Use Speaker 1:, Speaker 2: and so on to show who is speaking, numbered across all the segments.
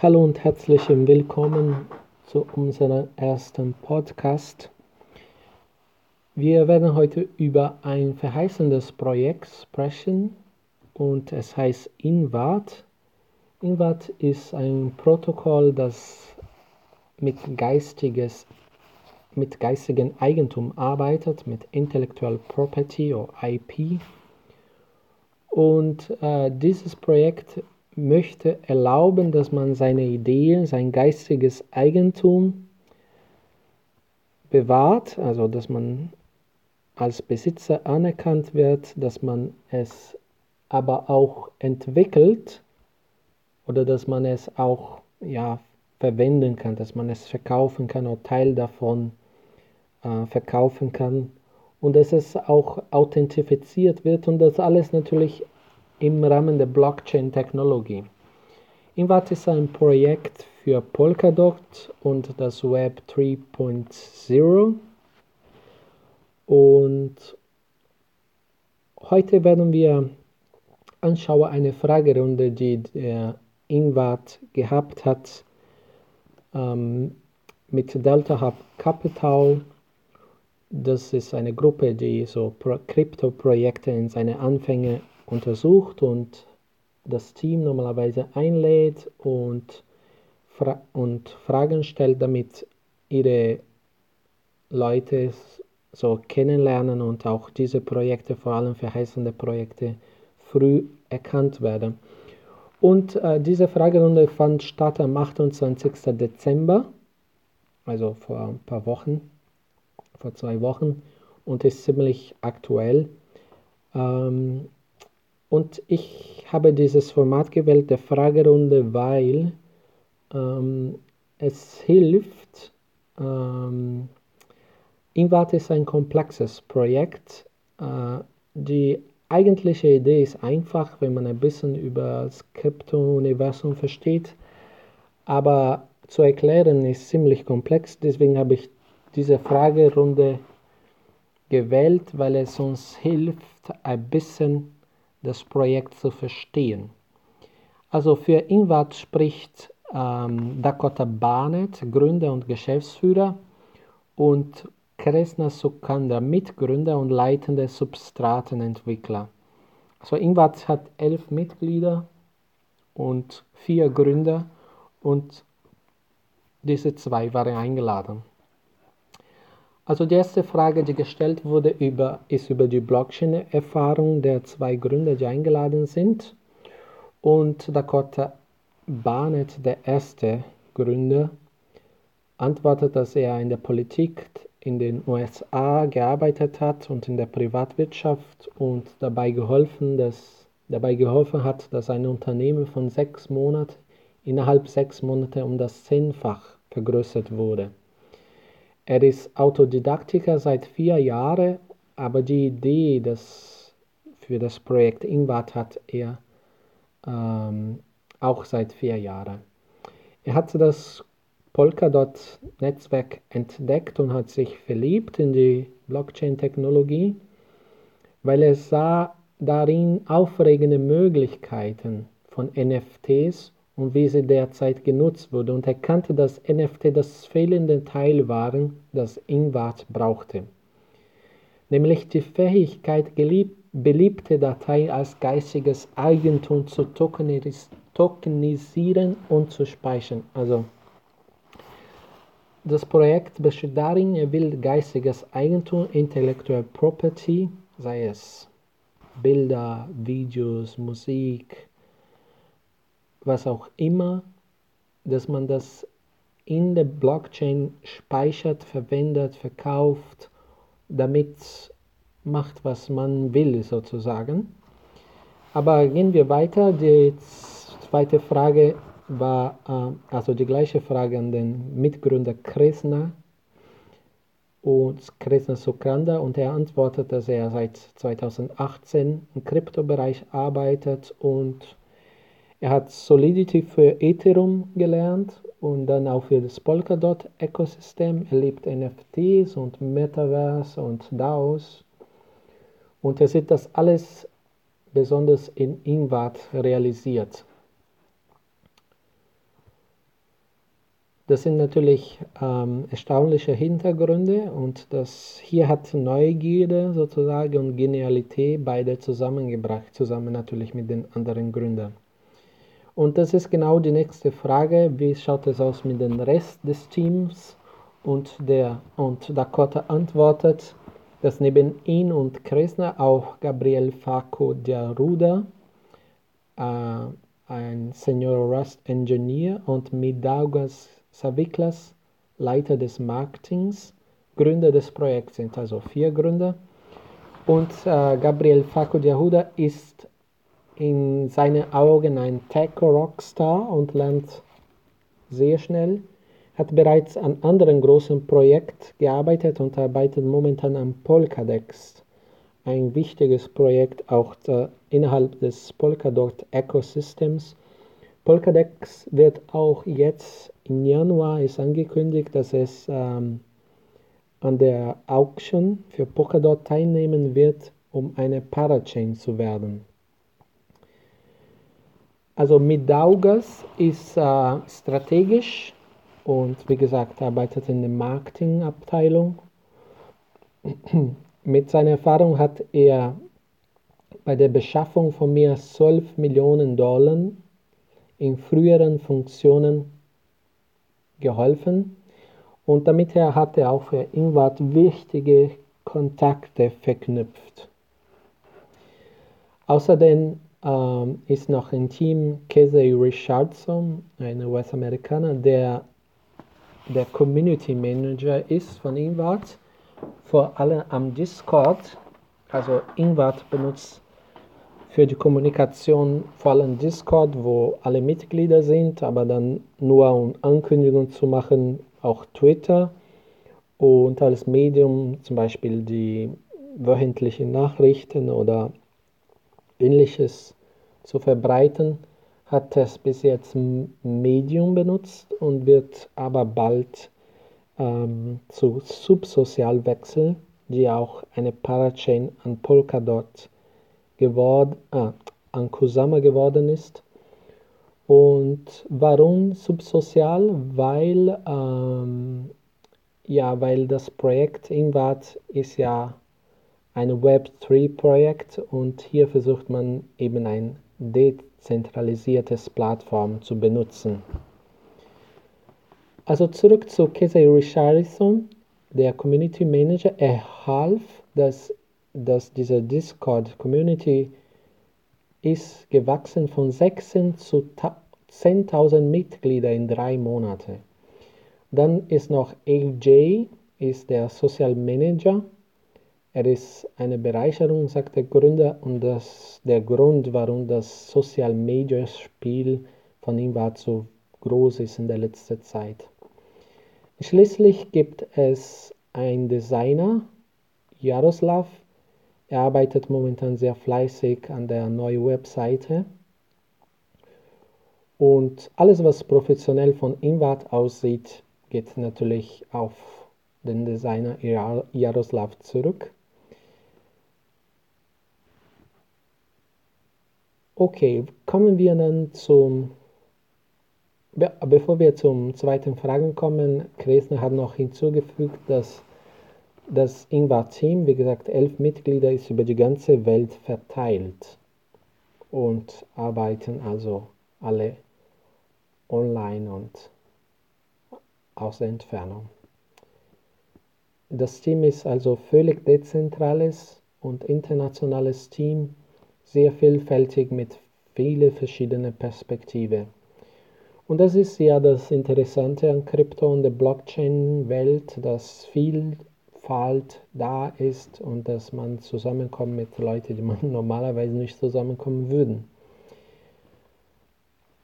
Speaker 1: Hallo und herzlich willkommen zu unserem ersten Podcast. Wir werden heute über ein verheißendes Projekt sprechen und es heißt INVAT. INVAT ist ein Protokoll, das mit, geistiges, mit geistigem Eigentum arbeitet, mit Intellectual Property oder IP. Und äh, dieses Projekt möchte erlauben, dass man seine Ideen, sein geistiges Eigentum bewahrt, also dass man als Besitzer anerkannt wird, dass man es aber auch entwickelt oder dass man es auch ja, verwenden kann, dass man es verkaufen kann oder Teil davon äh, verkaufen kann. Und dass es auch authentifiziert wird und das alles natürlich im Rahmen der Blockchain-Technologie. Invat ist ein Projekt für Polkadot und das Web 3.0 und heute werden wir anschauen eine Fragerunde, die der Invat gehabt hat ähm, mit Delta Hub Capital. Das ist eine Gruppe, die so Krypto-Projekte in seine Anfänge untersucht und das Team normalerweise einlädt und, fra und Fragen stellt, damit ihre Leute so kennenlernen und auch diese Projekte, vor allem verheißende Projekte, früh erkannt werden. Und äh, diese Fragerunde fand statt am 28. Dezember, also vor ein paar Wochen, vor zwei Wochen, und ist ziemlich aktuell. Ähm, und ich habe dieses Format gewählt, der Fragerunde, weil ähm, es hilft. Ähm, Invat ist ein komplexes Projekt. Äh, die eigentliche Idee ist einfach, wenn man ein bisschen über das Krypto-Universum versteht. Aber zu erklären ist ziemlich komplex. Deswegen habe ich diese Fragerunde gewählt, weil es uns hilft, ein bisschen das Projekt zu verstehen. Also für Invat spricht ähm, Dakota Barnett, Gründer und Geschäftsführer, und Kresna Sukanda, Mitgründer und leitende Substratenentwickler. Also Invat hat elf Mitglieder und vier Gründer und diese zwei waren eingeladen. Also die erste Frage, die gestellt wurde, über, ist über die Blockchain-Erfahrung der zwei Gründer, die eingeladen sind. Und Dakota Barnett, der erste Gründer, antwortet, dass er in der Politik in den USA gearbeitet hat und in der Privatwirtschaft und dabei geholfen, dass, dabei geholfen hat, dass ein Unternehmen von sechs Monaten innerhalb sechs Monate um das Zehnfach vergrößert wurde. Er ist Autodidaktiker seit vier Jahren, aber die Idee das für das Projekt Invat hat er ähm, auch seit vier Jahren. Er hat das Polkadot-Netzwerk entdeckt und hat sich verliebt in die Blockchain-Technologie, weil er sah darin aufregende Möglichkeiten von NFTs und wie sie derzeit genutzt wurde und erkannte, dass NFT das fehlende Teil waren, das Invat brauchte. Nämlich die Fähigkeit, beliebte Dateien als geistiges Eigentum zu tokenisieren und zu speichern. Also das Projekt besteht darin, er will geistiges Eigentum, Intellectual Property, sei es Bilder, Videos, Musik, was auch immer, dass man das in der Blockchain speichert, verwendet, verkauft, damit macht, was man will, sozusagen. Aber gehen wir weiter. Die zweite Frage war, äh, also die gleiche Frage an den Mitgründer Kresna und Kresna Sukranda und er antwortet, dass er seit 2018 im Kryptobereich arbeitet und er hat Solidity für Ethereum gelernt und dann auch für das Polkadot-Ökosystem. Er liebt NFTs und Metaverse und DAOs. Und er sieht das alles besonders in Invat realisiert. Das sind natürlich ähm, erstaunliche Hintergründe und das hier hat Neugierde sozusagen und Genialität beide zusammengebracht, zusammen natürlich mit den anderen Gründern. Und das ist genau die nächste Frage, wie schaut es aus mit dem Rest des Teams? Und, der, und Dakota antwortet, dass neben ihn und Kresner auch Gabriel Faco Diaruda, äh, ein Senior Rust Engineer und Midaugas Saviklas, Leiter des Marketings, Gründer des Projekts sind, also vier Gründer. Und äh, Gabriel Faco Yahuda ist in seinen Augen ein Tech-Rockstar und lernt sehr schnell, hat bereits an anderen großen Projekten gearbeitet und arbeitet momentan an Polkadex, ein wichtiges Projekt auch äh, innerhalb des Polkadot-Ecosystems. Polkadex wird auch jetzt im Januar ist angekündigt, dass es ähm, an der Auction für Polkadot teilnehmen wird, um eine Parachain zu werden. Also mit Daugas ist äh, strategisch und wie gesagt arbeitet in der Marketingabteilung. mit seiner Erfahrung hat er bei der Beschaffung von mehr als 12 Millionen Dollar in früheren Funktionen geholfen und damit hat er auch für Ingwart wichtige Kontakte verknüpft. Außerdem ähm, ist noch ein Team Casey Richardson, ein US-Amerikaner, der der Community Manager ist von Ingwart, vor allem am Discord. Also Ingwart benutzt für die Kommunikation vor allem Discord, wo alle Mitglieder sind, aber dann nur um Ankündigungen zu machen, auch Twitter und als Medium zum Beispiel die wöchentlichen Nachrichten oder ähnliches zu verbreiten, hat es bis jetzt Medium benutzt und wird aber bald ähm, zu Subsozial wechseln, die auch eine Parachain an Polkadot geworden, ah, an Kusama geworden ist. Und warum subsozial? Weil, ähm, ja, weil das Projekt Invat ist ja ein Web3-Projekt und hier versucht man eben ein dezentralisiertes Plattform zu benutzen. Also zurück zu Casey Richardson, der Community Manager. Er half, dass dass diese Discord-Community ist gewachsen von 16 zu 10.000 Mitglieder in drei Monaten. Dann ist noch AJ, ist der Social Manager. Er ist eine Bereicherung, sagt der Gründer, und das der Grund, warum das Social Major Spiel von ihm war so groß ist in der letzten Zeit. Schließlich gibt es einen Designer, Jaroslav, er arbeitet momentan sehr fleißig an der neuen Webseite. Und alles, was professionell von Invat aussieht, geht natürlich auf den Designer Jaroslav zurück. Okay, kommen wir dann zum, bevor wir zum zweiten Fragen kommen, Kresner hat noch hinzugefügt, dass das Ingvar-Team, wie gesagt, elf Mitglieder, ist über die ganze Welt verteilt und arbeiten also alle online und aus der Entfernung. Das Team ist also völlig dezentrales und internationales Team, sehr vielfältig mit vielen verschiedenen Perspektiven. Und das ist ja das Interessante an Krypto und der Blockchain-Welt, dass viel Vielfalt da ist und dass man zusammenkommt mit Leuten, die man normalerweise nicht zusammenkommen würden.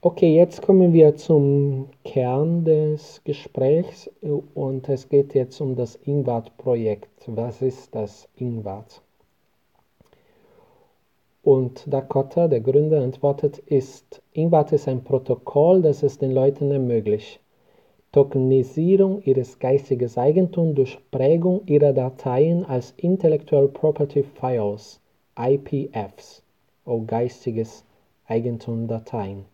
Speaker 1: Okay, jetzt kommen wir zum Kern des Gesprächs und es geht jetzt um das Ingwart-Projekt. Was ist das Ingwart? Und Dakota, der Gründer, antwortet, ist, Ingwart ist ein Protokoll, das es den Leuten ermöglicht, Tokenisierung ihres geistigen Eigentums durch Prägung ihrer Dateien als Intellectual Property Files, IPFs, oder geistiges Eigentum Dateien.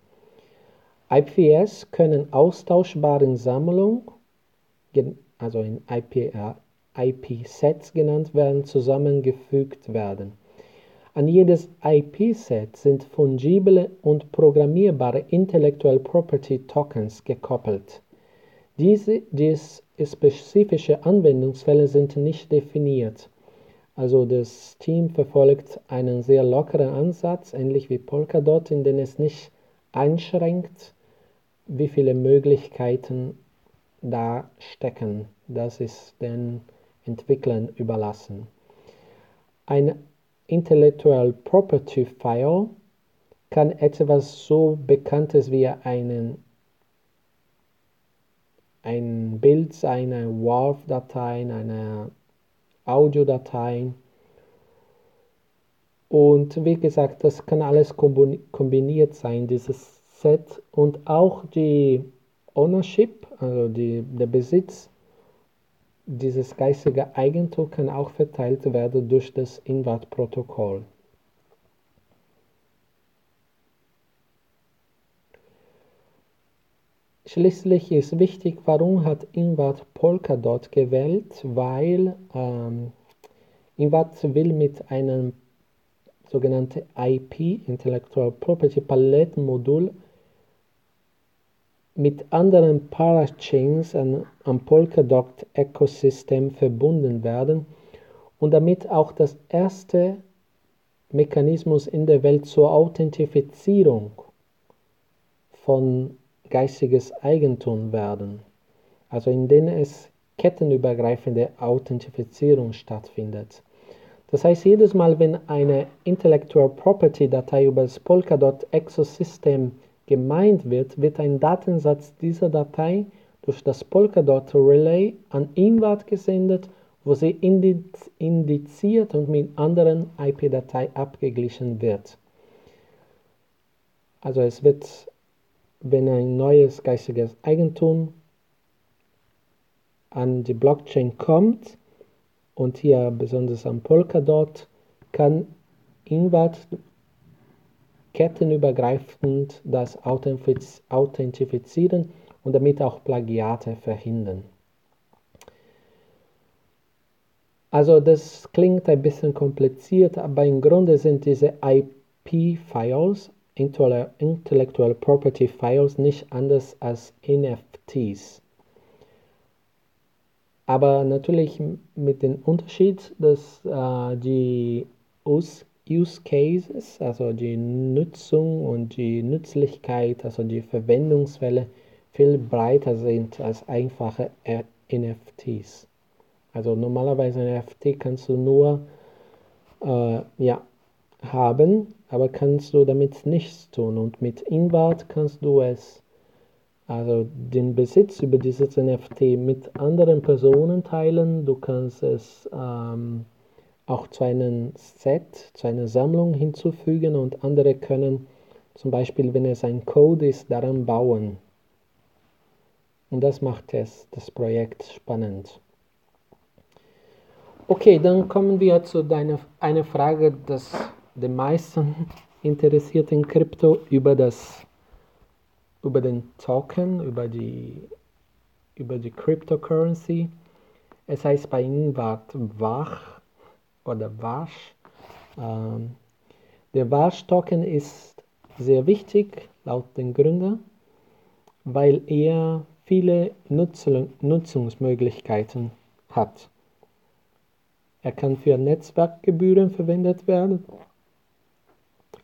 Speaker 1: IPS können austauschbare Sammlungen, also in IP, IP-Sets genannt werden, zusammengefügt werden. An jedes IP-Set sind fungible und programmierbare Intellectual Property Tokens gekoppelt. Diese dies spezifische Anwendungsfälle sind nicht definiert. Also das Team verfolgt einen sehr lockeren Ansatz, ähnlich wie Polkadot, in dem es nicht einschränkt, wie viele Möglichkeiten da stecken. Das ist den Entwicklern überlassen. Ein Intellectual Property File kann etwas so Bekanntes wie einen, ein Bild eine WAV-Datei, eine Audiodatei. Und wie gesagt, das kann alles kombiniert sein, dieses Set und auch die Ownership, also die, der Besitz dieses geistige Eigentum kann auch verteilt werden durch das INVAT-Protokoll. Schließlich ist wichtig, warum hat INVAT Polkadot gewählt, weil ähm, INVAT will mit einem sogenannten IP, Intellectual Property Palettenmodul, mit anderen Parachains am Polkadot-Ökosystem verbunden werden und damit auch das erste Mechanismus in der Welt zur Authentifizierung von geistiges Eigentum werden, also in denen es kettenübergreifende Authentifizierung stattfindet. Das heißt, jedes Mal, wenn eine Intellectual Property Datei über das Polkadot Exosystem gemeint wird, wird ein Datensatz dieser Datei durch das Polkadot Relay an INVAT gesendet, wo sie indiziert und mit anderen IP-Datei abgeglichen wird. Also es wird, wenn ein neues geistiges Eigentum an die Blockchain kommt und hier besonders am Polkadot, kann INVAT kettenübergreifend das Authentifizieren und damit auch Plagiate verhindern. Also das klingt ein bisschen kompliziert, aber im Grunde sind diese IP-Files, Intellectual Property Files, nicht anders als NFTs. Aber natürlich mit dem Unterschied, dass äh, die US Use Cases, also die Nutzung und die Nützlichkeit, also die Verwendungsfälle viel breiter sind als einfache NFTs. Also normalerweise NFT kannst du nur äh, ja, haben, aber kannst du damit nichts tun. Und mit Invert kannst du es, also den Besitz über dieses NFT mit anderen Personen teilen. Du kannst es ähm, auch zu einem Set, zu einer Sammlung hinzufügen und andere können zum Beispiel, wenn es ein Code ist, daran bauen. Und das macht es, das Projekt spannend. Okay, dann kommen wir zu deiner eine Frage, das den meisten interessiert in Krypto über das über den Token, über die über die Cryptocurrency. Es heißt bei Ihnen Wart wach oder Wasch. Ähm, der Wasch-Token ist sehr wichtig laut den Gründern, weil er viele Nutzung, Nutzungsmöglichkeiten hat. Er kann für Netzwerkgebühren verwendet werden,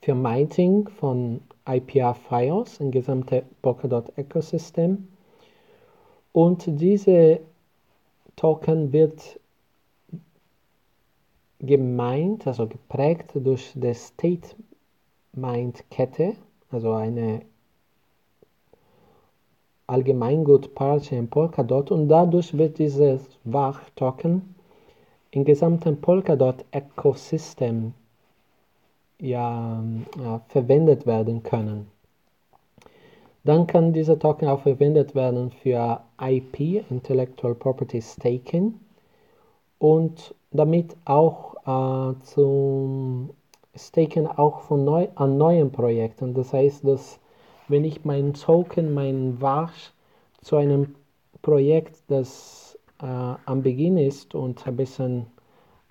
Speaker 1: für Mining von IPR-Files im gesamten Polkadot-Ökosystem. Und diese Token wird gemeint, also geprägt durch die State Mind Kette, also eine Allgemeingut Parachain Polkadot und dadurch wird dieses Wach-Token im gesamten Polkadot-Ökosystem ja, ja, verwendet werden können. Dann kann dieser Token auch verwendet werden für IP, Intellectual Property Staking, und damit auch äh, zum Staken auch von neu, an neuen Projekten. Das heißt, dass wenn ich meinen Token, meinen Wasch zu einem Projekt, das äh, am Beginn ist und ein bisschen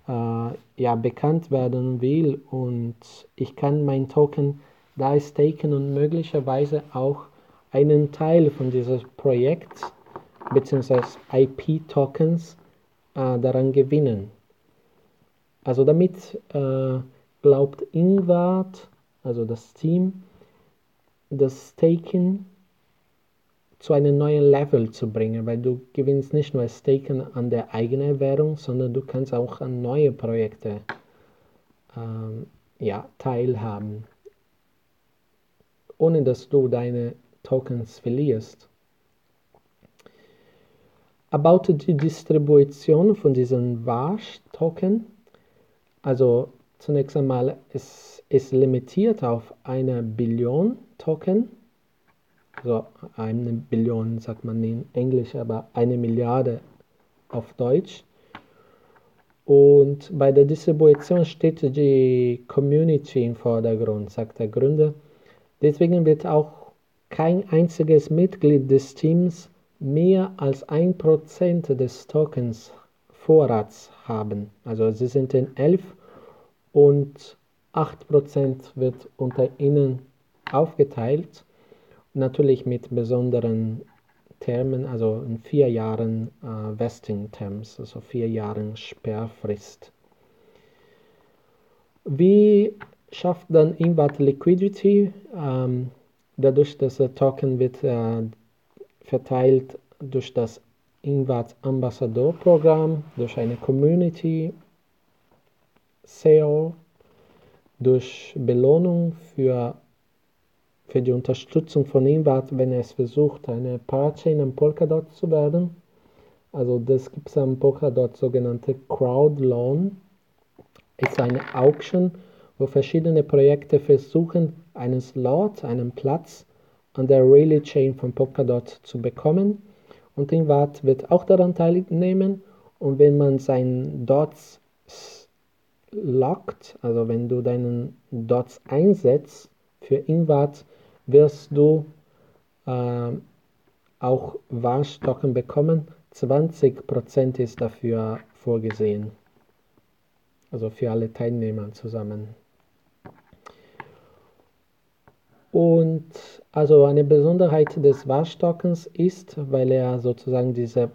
Speaker 1: äh, ja, bekannt werden will und ich kann mein Token da staken und möglicherweise auch einen Teil von diesem Projekt bzw. IP-Tokens äh, daran gewinnen. Also damit äh, glaubt Ingward, also das Team, das Staken zu einem neuen Level zu bringen, weil du gewinnst nicht nur Staken an der eigenen Währung, sondern du kannst auch an neue Projekte ähm, ja, teilhaben, ohne dass du deine Tokens verlierst. About die Distribution von diesen Wash-Token, also zunächst einmal ist es limitiert auf eine Billion Token also eine Billion sagt man in Englisch, aber eine Milliarde auf Deutsch. Und bei der Distribution steht die Community im Vordergrund, sagt der Gründer. Deswegen wird auch kein einziges Mitglied des Teams mehr als ein Prozent des Tokens Vorrats haben. Also sie sind in 11 und 8% wird unter ihnen aufgeteilt natürlich mit besonderen Termen, also in vier Jahren äh, Vesting Terms, also vier Jahren Sperrfrist. Wie schafft dann Invat Liquidity? Ähm, dadurch, dass der Token wird äh, verteilt durch das Invat Ambassador Programm, durch eine Community SEO, durch Belohnung für für die Unterstützung von ihm war, wenn er es versucht, eine Parachain am Polkadot zu werden. Also das gibt es am Polkadot sogenannte Crowd Loan. Ist eine Auction, wo verschiedene Projekte versuchen, einen Slot, einen Platz an der Relay Chain von Polkadot zu bekommen. Und Invat wird auch daran teilnehmen. Und wenn man seinen Dots lockt, also wenn du deinen Dots einsetzt für Invat, wirst du äh, auch Warstocken bekommen. 20% ist dafür vorgesehen. Also für alle Teilnehmer zusammen. Und also eine Besonderheit des Warstockens ist, weil er sozusagen diese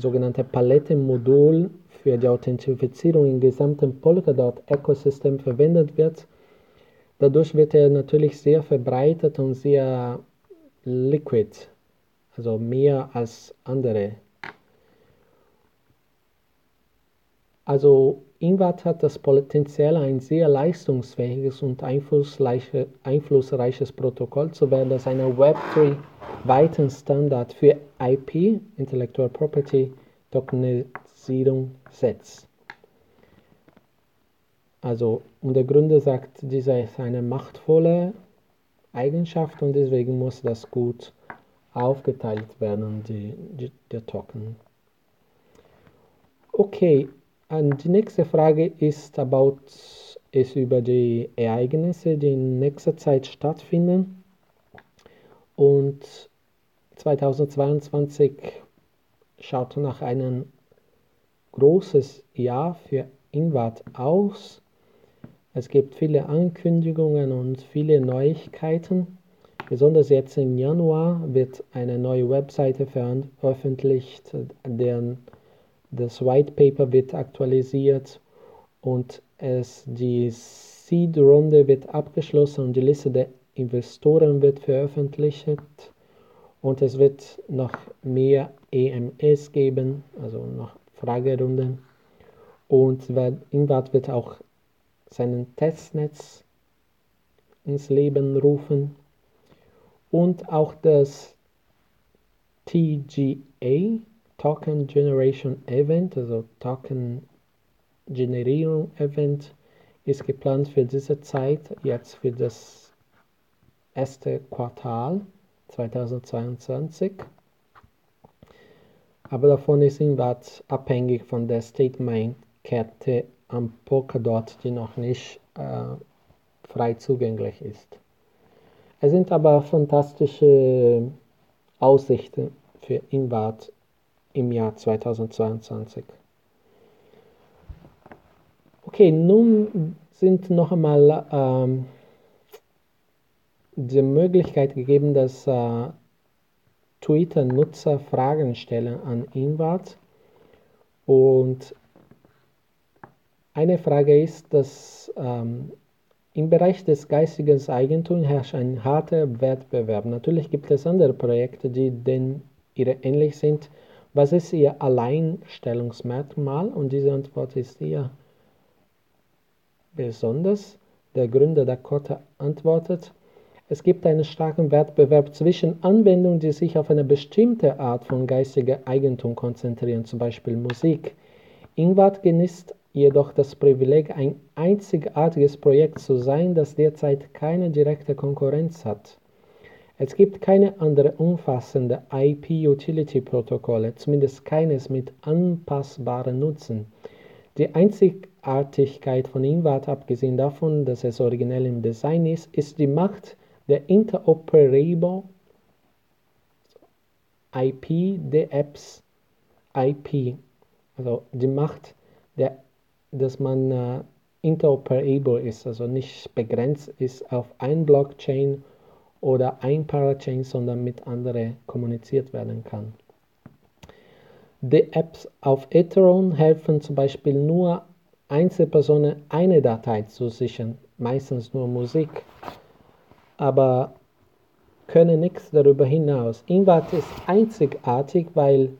Speaker 1: sogenannte Palette-Modul für die Authentifizierung im gesamten Polkadot-Ökosystem verwendet wird, Dadurch wird er natürlich sehr verbreitet und sehr liquid, also mehr als andere. Also Invat hat das Potenzial, ein sehr leistungsfähiges und einflussreiche, einflussreiches Protokoll zu werden, das eine Web3 weiten Standard für IP, Intellectual Property, Tokenisierung setzt. Also, und der Gründer sagt, dieser ist eine machtvolle Eigenschaft und deswegen muss das gut aufgeteilt werden, die, die, der Token. Okay, und die nächste Frage ist about, ist über die Ereignisse, die in nächster Zeit stattfinden. Und 2022 schaut nach einem großes Jahr für Inward aus. Es gibt viele Ankündigungen und viele Neuigkeiten. Besonders jetzt im Januar wird eine neue Webseite veröffentlicht, deren das White Paper wird aktualisiert und es, die Seed-Runde wird abgeschlossen und die Liste der Investoren wird veröffentlicht. Und es wird noch mehr EMS geben, also noch Fragerunden. Und Invat wird auch seinen Testnetz ins Leben rufen. Und auch das TGA, Token Generation Event, also Token Generierung Event, ist geplant für diese Zeit, jetzt für das erste Quartal 2022. Aber davon ist Invat abhängig von der Statement-Kette am Polkadot, die noch nicht äh, frei zugänglich ist. Es sind aber fantastische Aussichten für Inwart im Jahr 2022. Okay, nun sind noch einmal ähm, die Möglichkeit gegeben, dass äh, Twitter-Nutzer Fragen stellen an Inwart. Und eine Frage ist, dass ähm, im Bereich des geistigen Eigentums herrscht ein harter Wettbewerb. Natürlich gibt es andere Projekte, die den ihre ähnlich sind. Was ist ihr Alleinstellungsmerkmal? Und diese Antwort ist eher besonders. Der Gründer Dakota antwortet, es gibt einen starken Wettbewerb zwischen Anwendungen, die sich auf eine bestimmte Art von geistigem Eigentum konzentrieren, zum Beispiel Musik. Ingwart genießt jedoch das Privileg, ein einzigartiges Projekt zu sein, das derzeit keine direkte Konkurrenz hat. Es gibt keine andere umfassende IP-Utility-Protokolle, zumindest keines mit anpassbarem Nutzen. Die Einzigartigkeit von Invat, abgesehen davon, dass es originell im Design ist, ist die Macht der Interoperable IP der Apps IP, also die Macht der dass man äh, interoperable ist, also nicht begrenzt ist auf ein Blockchain oder ein Parachain, sondern mit anderen kommuniziert werden kann. Die Apps auf Ethereum helfen zum Beispiel nur Einzelpersonen eine Datei zu sichern, meistens nur Musik, aber können nichts darüber hinaus. Invat ist einzigartig, weil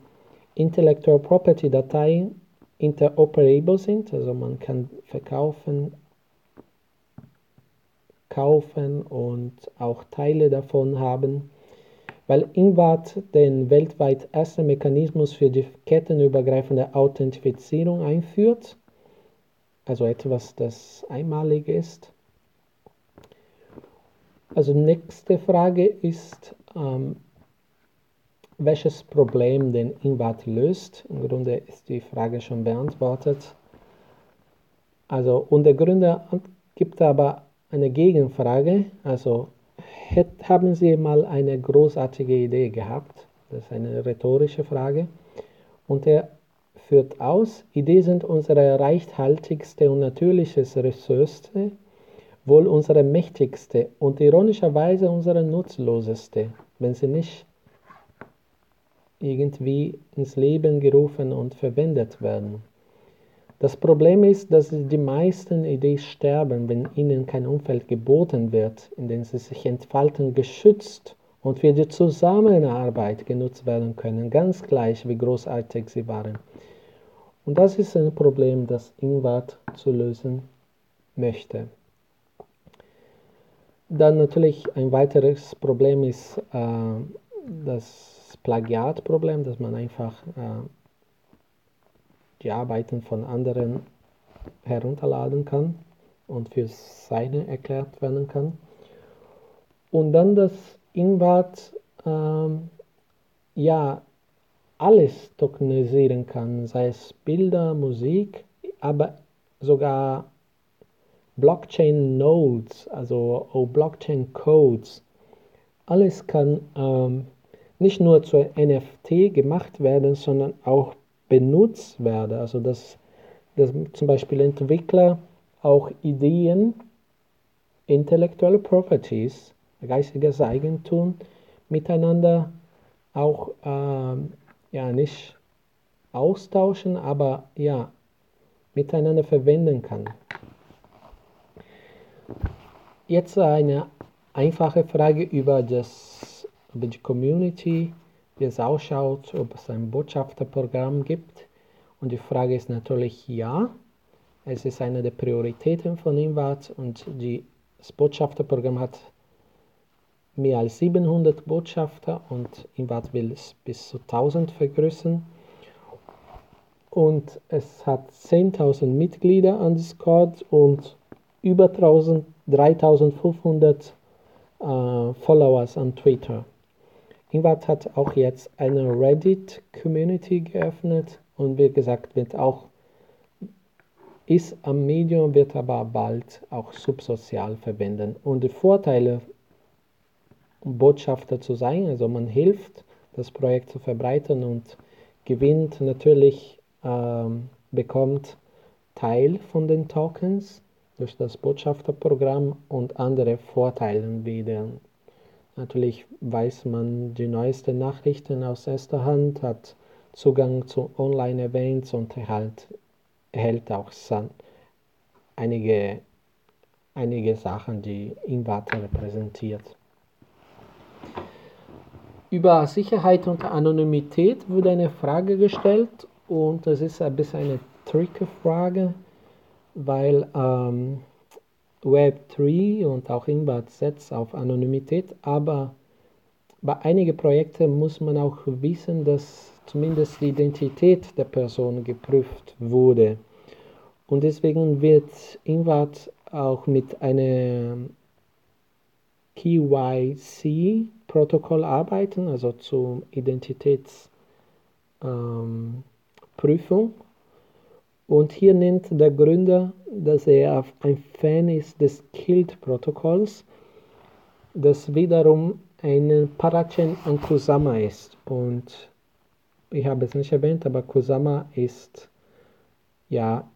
Speaker 1: Intellectual Property Dateien interoperable sind, also man kann verkaufen, kaufen und auch Teile davon haben, weil Invat den weltweit ersten Mechanismus für die kettenübergreifende Authentifizierung einführt, also etwas, das einmalig ist. Also nächste Frage ist, ähm, welches Problem den Invat löst. Im Grunde ist die Frage schon beantwortet. Also, und der Gründer gibt aber eine Gegenfrage. Also, haben Sie mal eine großartige Idee gehabt? Das ist eine rhetorische Frage. Und er führt aus, Ideen sind unsere reichhaltigste und natürlichste Ressource, wohl unsere mächtigste und ironischerweise unsere nutzloseste, wenn sie nicht irgendwie ins Leben gerufen und verwendet werden. Das Problem ist, dass die meisten Ideen sterben, wenn ihnen kein Umfeld geboten wird, in dem sie sich entfalten, geschützt und für die Zusammenarbeit genutzt werden können, ganz gleich wie großartig sie waren. Und das ist ein Problem, das Ingwart zu lösen möchte. Dann natürlich ein weiteres Problem ist äh, das Plagiatproblem, dass man einfach äh, die Arbeiten von anderen herunterladen kann und für seine erklärt werden kann. Und dann das Invat ähm, ja alles tokenisieren kann, sei es Bilder, Musik, aber sogar Blockchain Nodes, also Blockchain Codes. Alles kann ähm, nicht nur zur NFT gemacht werden, sondern auch benutzt werden. Also dass, dass zum Beispiel Entwickler auch Ideen, intellektuelle Properties, geistiges Eigentum miteinander auch ähm, ja nicht austauschen, aber ja miteinander verwenden kann. Jetzt eine einfache Frage über das über die Community, wie es ausschaut, ob es ein Botschafterprogramm gibt. Und die Frage ist natürlich ja. Es ist eine der Prioritäten von INVAT und die, das Botschafterprogramm hat mehr als 700 Botschafter und INVAT will es bis zu 1000 vergrößern. Und es hat 10.000 Mitglieder an Discord und über 3500 äh, Followers an Twitter. Ingwart hat auch jetzt eine Reddit-Community geöffnet und wie gesagt, wird auch, ist am Medium, wird aber bald auch subsozial verwenden. Und die Vorteile Botschafter zu sein. Also man hilft, das Projekt zu verbreiten und gewinnt natürlich, ähm, bekommt Teil von den Tokens durch das Botschafterprogramm und andere Vorteile wieder. Natürlich weiß man die neuesten Nachrichten aus erster Hand, hat Zugang zu Online-Events und erhält, erhält auch einige, einige Sachen, die Invata repräsentiert. Über Sicherheit und Anonymität wurde eine Frage gestellt und das ist ein bisschen eine tricky Frage, weil ähm, Web3 und auch Inbad setzt auf Anonymität, aber bei einigen Projekten muss man auch wissen, dass zumindest die Identität der Person geprüft wurde. Und deswegen wird Invad auch mit einem KYC-Protokoll arbeiten, also zur Identitätsprüfung. Ähm, und hier nennt der Gründer, dass er ein Fan ist des Kilt-Protokolls, das wiederum ein Parachain an Kusama ist. Und ich habe es nicht erwähnt, aber Kusama ist ja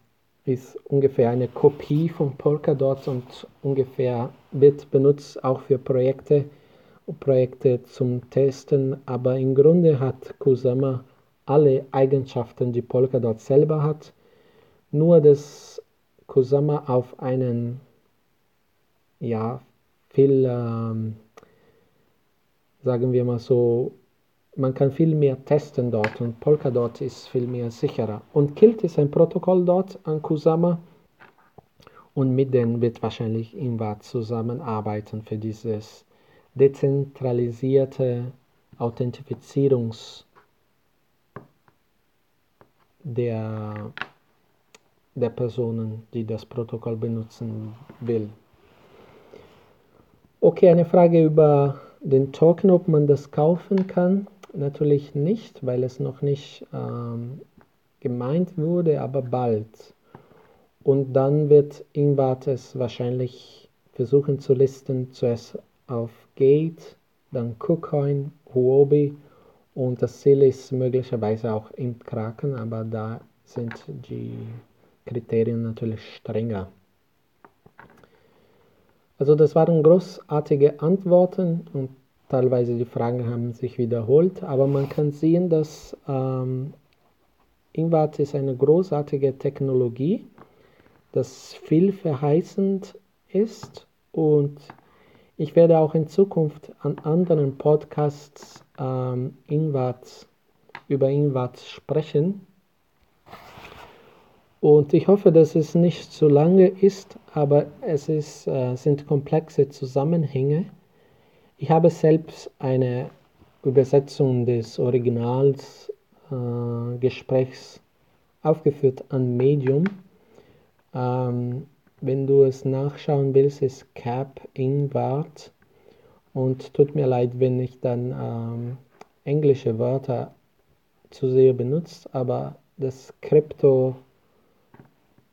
Speaker 1: ist ungefähr eine Kopie von Polkadot und ungefähr wird benutzt auch für Projekte, Projekte zum Testen, aber im Grunde hat Kusama alle Eigenschaften, die Polkadot selber hat, nur dass Kusama auf einen ja viel ähm, sagen wir mal so man kann viel mehr testen dort und Polkadot ist viel mehr sicherer. Und Kilt ist ein Protokoll dort an Kusama und mit denen wird wahrscheinlich Invat zusammenarbeiten für dieses dezentralisierte Authentifizierungs der, der Personen, die das Protokoll benutzen will. Okay, eine Frage über den Token, ob man das kaufen kann. Natürlich nicht, weil es noch nicht ähm, gemeint wurde, aber bald. Und dann wird Ingvat es wahrscheinlich versuchen zu listen, zuerst auf Gate, dann KuCoin, Huobi und das Ziel ist möglicherweise auch im Kraken, aber da sind die Kriterien natürlich strenger. Also das waren großartige Antworten und Teilweise die Fragen haben sich wiederholt, aber man kann sehen, dass ähm, Ingvat ist eine großartige Technologie, das vielverheißend ist und ich werde auch in Zukunft an anderen Podcasts ähm, Ingvat, über Ingvat sprechen. Und ich hoffe, dass es nicht zu lange ist, aber es ist, äh, sind komplexe Zusammenhänge ich habe selbst eine Übersetzung des Originals äh, Gesprächs aufgeführt an Medium. Ähm, wenn du es nachschauen willst, ist Cap Ingwart. Und tut mir leid, wenn ich dann ähm, englische Wörter zu sehr benutze, aber das Krypto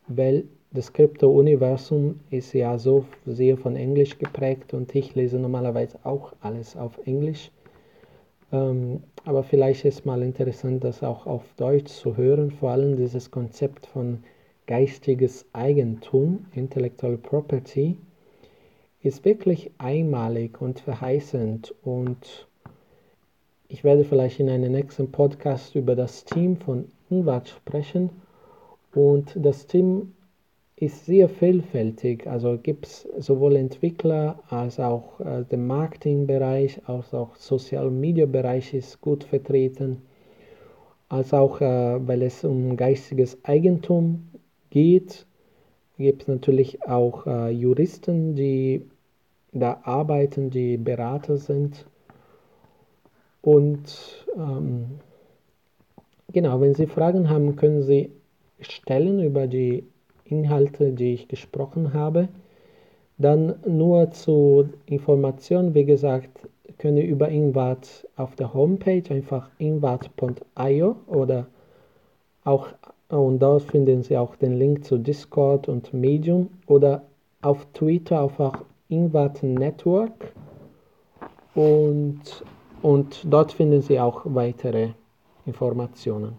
Speaker 1: Welt das Krypto-Universum ist ja so sehr von Englisch geprägt und ich lese normalerweise auch alles auf Englisch. Ähm, aber vielleicht ist mal interessant, das auch auf Deutsch zu hören, vor allem dieses Konzept von geistiges Eigentum, Intellectual Property, ist wirklich einmalig und verheißend und ich werde vielleicht in einem nächsten Podcast über das Team von Ingwart sprechen und das Team ist sehr vielfältig. Also gibt es sowohl Entwickler als auch äh, der Marketingbereich, als auch Social Media Bereich ist gut vertreten, als auch äh, weil es um geistiges Eigentum geht, gibt es natürlich auch äh, Juristen, die da arbeiten, die Berater sind. Und ähm, genau, wenn Sie Fragen haben, können Sie stellen über die Inhalte, die ich gesprochen habe. Dann nur zur Information, wie gesagt, können ihr über Invat auf der Homepage einfach invat.io oder auch und dort finden Sie auch den Link zu Discord und Medium oder auf Twitter einfach Invat Network und, und dort finden Sie auch weitere Informationen.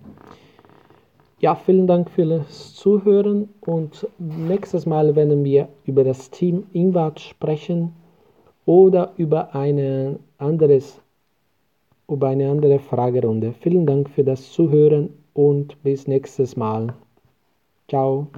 Speaker 1: Ja, vielen Dank fürs Zuhören und nächstes Mal werden wir über das Team Ingwart sprechen oder über eine, anderes, über eine andere Fragerunde. Vielen Dank für das Zuhören und bis nächstes Mal. Ciao.